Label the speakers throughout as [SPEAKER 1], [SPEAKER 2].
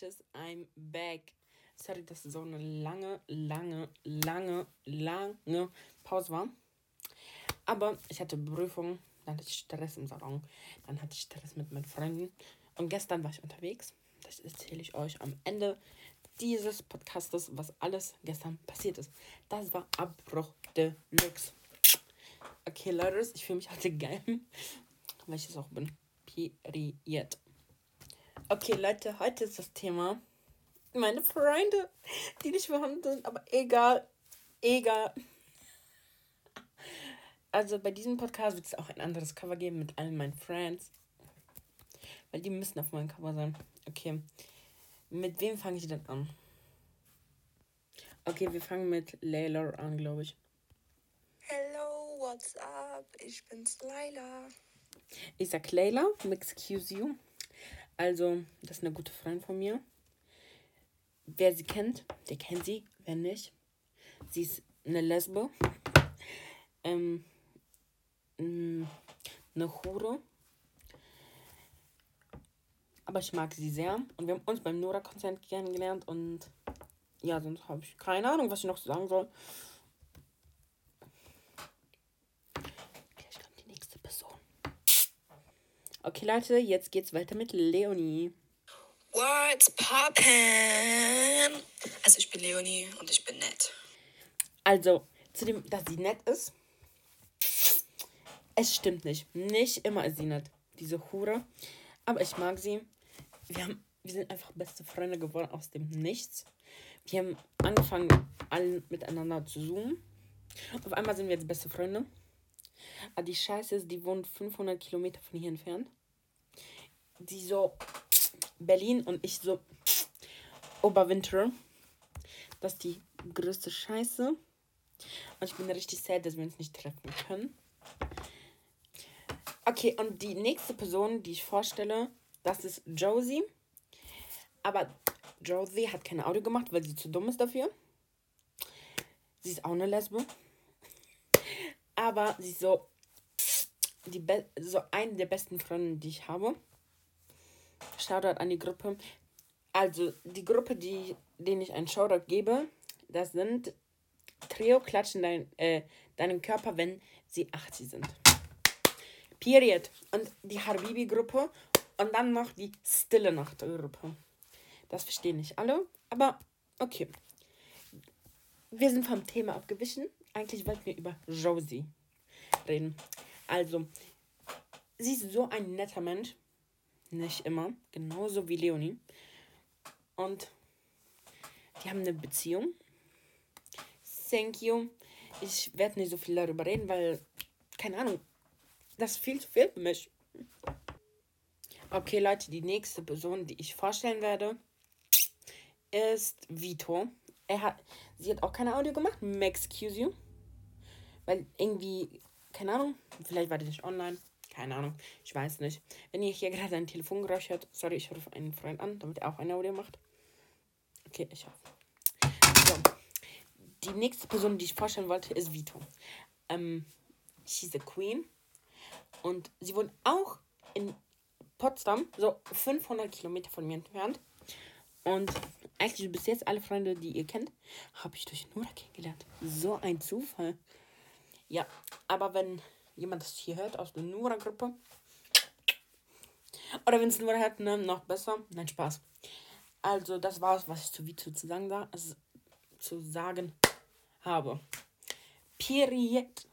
[SPEAKER 1] Bitches, I'm back. Sorry, dass so eine lange, lange, lange, lange Pause war. Aber ich hatte Prüfungen, dann hatte ich Stress im Salon, dann hatte ich Stress mit meinen Freunden. Und gestern war ich unterwegs. Das erzähle ich euch am Ende dieses Podcastes, was alles gestern passiert ist. Das war Abbruch Deluxe. Okay, Leute, ich fühle mich heute geil, weil ich es auch bin. Period. Okay, Leute, heute ist das Thema meine Freunde, die nicht vorhanden sind, aber egal. Egal. Also bei diesem Podcast wird es auch ein anderes Cover geben mit allen meinen Friends. Weil die müssen auf meinem Cover sein. Okay. Mit wem fange ich denn an? Okay, wir fangen mit Layla an, glaube ich.
[SPEAKER 2] Hello, what's up? Ich bin's Layla.
[SPEAKER 1] Ich sag Layla, excuse you. Also, das ist eine gute Freundin von mir. Wer sie kennt, der kennt sie. Wenn nicht, sie ist eine Lesbe. Ähm, mm, eine Hure. Aber ich mag sie sehr. Und wir haben uns beim Nora-Konzert kennengelernt. Und ja, sonst habe ich keine Ahnung, was ich noch sagen soll. Gleich kommt die nächste Person. Okay, Leute, jetzt geht's weiter mit Leonie.
[SPEAKER 2] What's poppin'? Also ich bin Leonie und ich bin nett.
[SPEAKER 1] Also, zu dem, dass sie nett ist. Es stimmt nicht. Nicht immer ist sie nett. Diese Hure. Aber ich mag sie. Wir, haben, wir sind einfach beste Freunde geworden aus dem Nichts. Wir haben angefangen, alle miteinander zu zoomen. Auf einmal sind wir jetzt beste Freunde. Aber die Scheiße ist, die wohnt 500 Kilometer von hier entfernt. Die so Berlin und ich so Oberwinter. Das ist die größte Scheiße. Und ich bin richtig sad, dass wir uns nicht treffen können. Okay, und die nächste Person, die ich vorstelle, das ist Josie. Aber Josie hat kein Audio gemacht, weil sie zu dumm ist dafür. Sie ist auch eine Lesbe. Aber sie ist so, die Be so eine der besten Freundinnen, die ich habe. Shoutout an die Gruppe. Also, die Gruppe, die, denen ich einen Shoutout gebe, das sind Trio klatschen dein, äh, deinen Körper, wenn sie 80 sind. Period. Und die Habibi-Gruppe und dann noch die Stille Nacht-Gruppe. Das verstehen nicht alle, aber okay. Wir sind vom Thema abgewichen. Eigentlich wollten wir über Josie reden. Also, sie ist so ein netter Mensch. Nicht immer. Genauso wie Leonie. Und die haben eine Beziehung. Thank you. Ich werde nicht so viel darüber reden, weil, keine Ahnung, das ist viel zu viel für mich. Okay, Leute, die nächste Person, die ich vorstellen werde, ist Vito. Er hat, sie hat auch keine Audio gemacht. Excuse you. Weil irgendwie, keine Ahnung, vielleicht war die nicht online. Keine Ahnung, ich weiß nicht. Wenn ihr hier gerade ein Telefongeräusch hört, sorry, ich rufe einen Freund an, damit er auch ein Audio macht. Okay, ich hoffe. So. Die nächste Person, die ich vorstellen wollte, ist Vito. Ähm, she's a queen. Und sie wohnt auch in Potsdam, so 500 Kilometer von mir entfernt. Und eigentlich bis jetzt alle Freunde, die ihr kennt, habe ich durch Nora kennengelernt. So ein Zufall. Ja, aber wenn jemand das hier hört aus der Nura-Gruppe. Oder wenn es Nura hört, ne, noch besser. Nein, Spaß. Also, das war es, was ich zu Vito zu sagen, zu sagen habe. Period.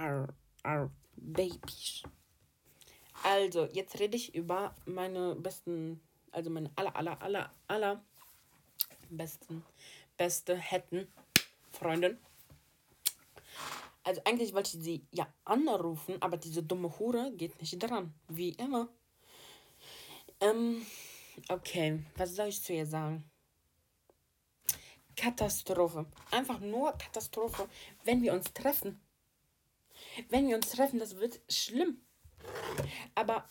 [SPEAKER 1] Our, our babies. Also, jetzt rede ich über meine besten, also meine aller, aller, aller, aller besten, beste, hätten Freundin. Also eigentlich wollte ich sie ja anrufen, aber diese dumme Hure geht nicht dran. Wie immer. Ähm, okay, was soll ich zu ihr sagen? Katastrophe. Einfach nur Katastrophe, wenn wir uns treffen. Wenn wir uns treffen, das wird schlimm. Aber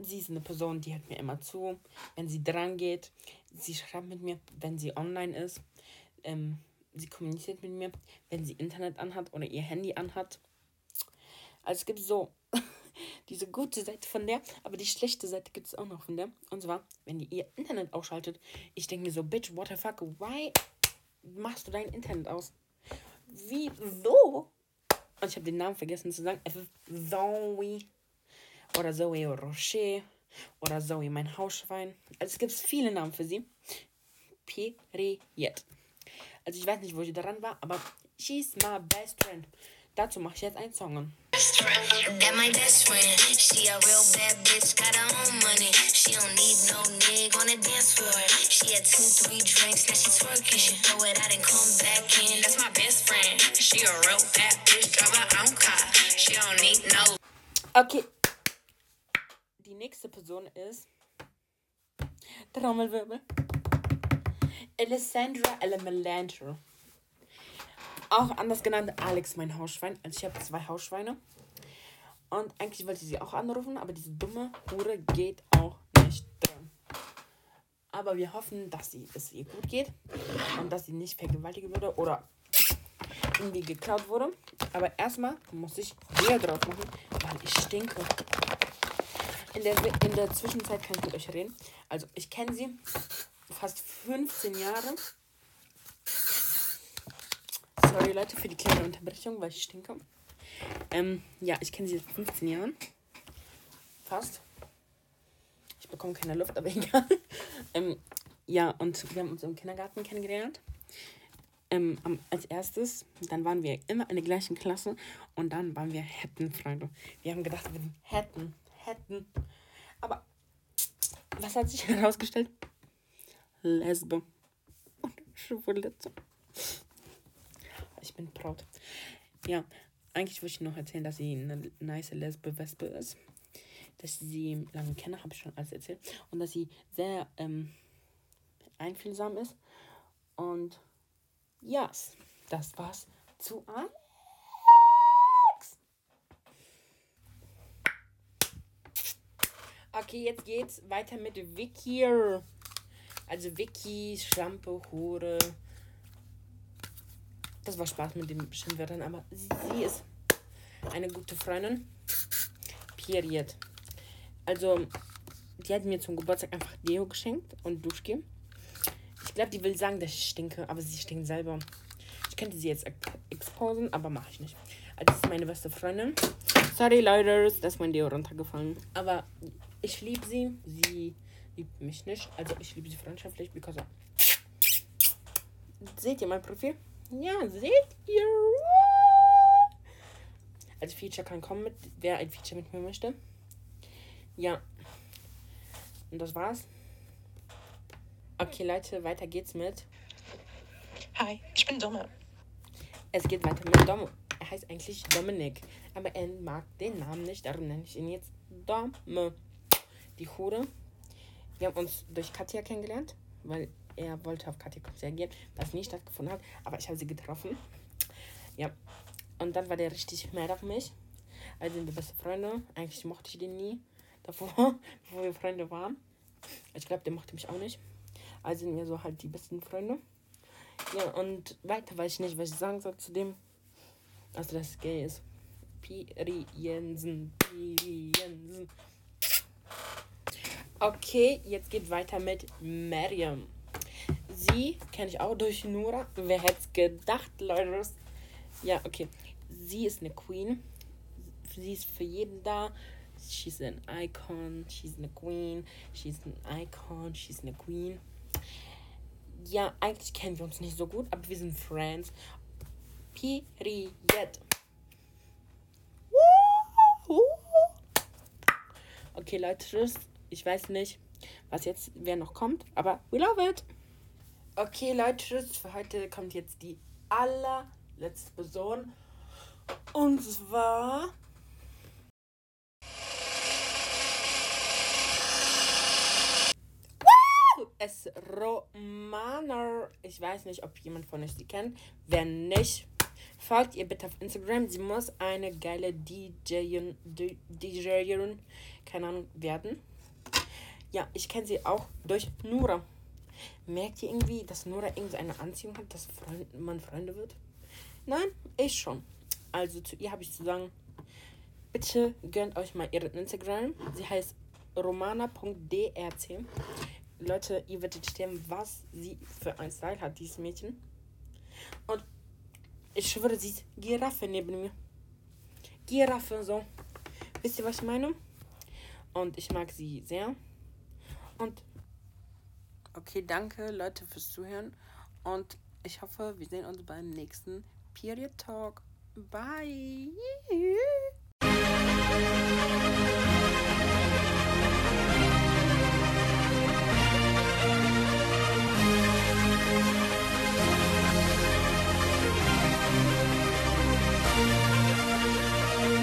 [SPEAKER 1] sie ist eine Person, die hört mir immer zu, wenn sie dran geht. Sie schreibt mit mir, wenn sie online ist. Ähm, sie kommuniziert mit mir, wenn sie Internet anhat oder ihr Handy anhat. Also es gibt so diese gute Seite von der, aber die schlechte Seite gibt es auch noch von der. Und zwar, wenn die ihr Internet ausschaltet. Ich denke mir so, Bitch, what the fuck, why machst du dein Internet aus? Wie, so? Und ich habe den Namen vergessen zu sagen. Es ist Zoe. Oder Zoe Rocher. Oder Zoe, mein Hausschwein. Also es gibt viele Namen für sie. Period. Also ich weiß nicht, wo sie daran war, aber she's my best friend. Dazu mache ich jetzt einen Song. That my best friend. She a real bad bitch, got her own money. She don't need no nigga on the dance floor. She had two, three drinks, now she twerking. She throw it out and come back in. That's my best friend. She a real bad bitch, drive her own car. She don't need no. Okay. Die nächste Person ist Trommelwirbel. Alessandra Elemelanter. Auch anders genannt Alex, mein Hausschwein. Also ich habe zwei Hausschweine. Und eigentlich wollte ich sie auch anrufen, aber diese dumme Hure geht auch nicht drin. Aber wir hoffen, dass sie, es ihr gut geht und dass sie nicht vergewaltigt wurde oder irgendwie geklaut wurde. Aber erstmal muss ich Bier drauf machen, weil ich stinke. In der, in der Zwischenzeit kann ich mit euch reden. Also ich kenne sie fast 15 Jahre. Sorry Leute für die kleine Unterbrechung, weil ich stinke. Ähm, ja, ich kenne sie seit 15 Jahren. Fast. Ich bekomme keine Luft, aber egal. ähm, ja, und wir haben uns im Kindergarten kennengelernt. Ähm, als erstes, dann waren wir immer in der gleichen Klasse und dann waren wir Hettenfreunde. Wir haben gedacht, wir hätten, hätten. Aber was hat sich herausgestellt? Lesbe und Schwulitze. Ich bin proud. Ja, eigentlich wollte ich noch erzählen, dass sie eine nice Lesbe-Wespe ist. Dass sie lange kenne, habe ich schon alles erzählt. Und dass sie sehr ähm, einfühlsam ist. Und ja, yes, das war's zu Alex. Okay, jetzt geht's weiter mit Vicky. Also Vicky, Schlampe, Hure. Das war Spaß mit den Schimpfwörtern, aber sie, sie ist eine gute Freundin. Period. Also, die hat mir zum Geburtstag einfach Deo geschenkt und Duschgel. Ich glaube, die will sagen, dass ich stinke, aber sie stinkt selber. Ich könnte sie jetzt exposen, aber mache ich nicht. Also, das ist meine beste Freundin. Sorry, Leute, da ist mein Deo runtergefallen. Aber ich liebe sie. Sie liebt mich nicht. Also, ich liebe sie freundschaftlich, because. Seht ihr mein Profil? Ja, seht ihr? Als Feature kann kommen mit, wer ein Feature mit mir möchte. Ja. Und das war's. Okay, Leute, weiter geht's mit.
[SPEAKER 2] Hi, ich bin Dumme.
[SPEAKER 1] Es geht weiter mit Dom. Er heißt eigentlich Dominik. Aber er mag den Namen nicht, darum nenne ich ihn jetzt Domme. Die Hure. Wir haben uns durch Katja kennengelernt, weil er wollte auf Katja gehen, was nie stattgefunden hat, aber ich habe sie getroffen. Ja. Und dann war der richtig mad auf mich. Also sind wir beste Freunde. Eigentlich mochte ich den nie davor, bevor wir Freunde waren. Ich glaube, der mochte mich auch nicht. Also sind wir so halt die besten Freunde. Ja, und weiter weiß ich nicht, was ich sagen soll zu dem. Also, dass es gay ist. Piri Jensen. Piri Jensen. Okay, jetzt geht weiter mit Mariam. Sie kenne ich auch durch Nura. Wer hätte es gedacht, Leute? Ja, okay. Sie ist eine Queen. Sie ist für jeden da. She's an icon. She's a queen. She's an icon. She's a queen. Ja, eigentlich kennen wir uns nicht so gut, aber wir sind Friends. Period. Okay, Leute, ich weiß nicht, was jetzt, wer noch kommt, aber we love it. Okay, Leute, tschüss. Für heute kommt jetzt die allerletzte Person. Und zwar. Es Romaner. Ich weiß nicht, ob jemand von euch sie kennt. Wenn nicht, folgt ihr bitte auf Instagram. Sie muss eine geile DJin, DJin, keine Ahnung, werden. Ja, ich kenne sie auch durch Nura. Merkt ihr irgendwie, dass Nora irgendeine Anziehung hat, dass man Freunde wird? Nein, ich schon. Also zu ihr habe ich zu sagen, Bitte gönnt euch mal ihren Instagram. Sie heißt romana.drc. Leute, ihr werdet sterben, was sie für ein Style hat, dieses Mädchen. Und ich schwöre, sie ist Giraffe neben mir. Giraffe, so. Wisst ihr, was ich meine? Und ich mag sie sehr. Und okay, danke Leute fürs Zuhören. Und ich hoffe, wir sehen uns beim nächsten Period Talk. Bye.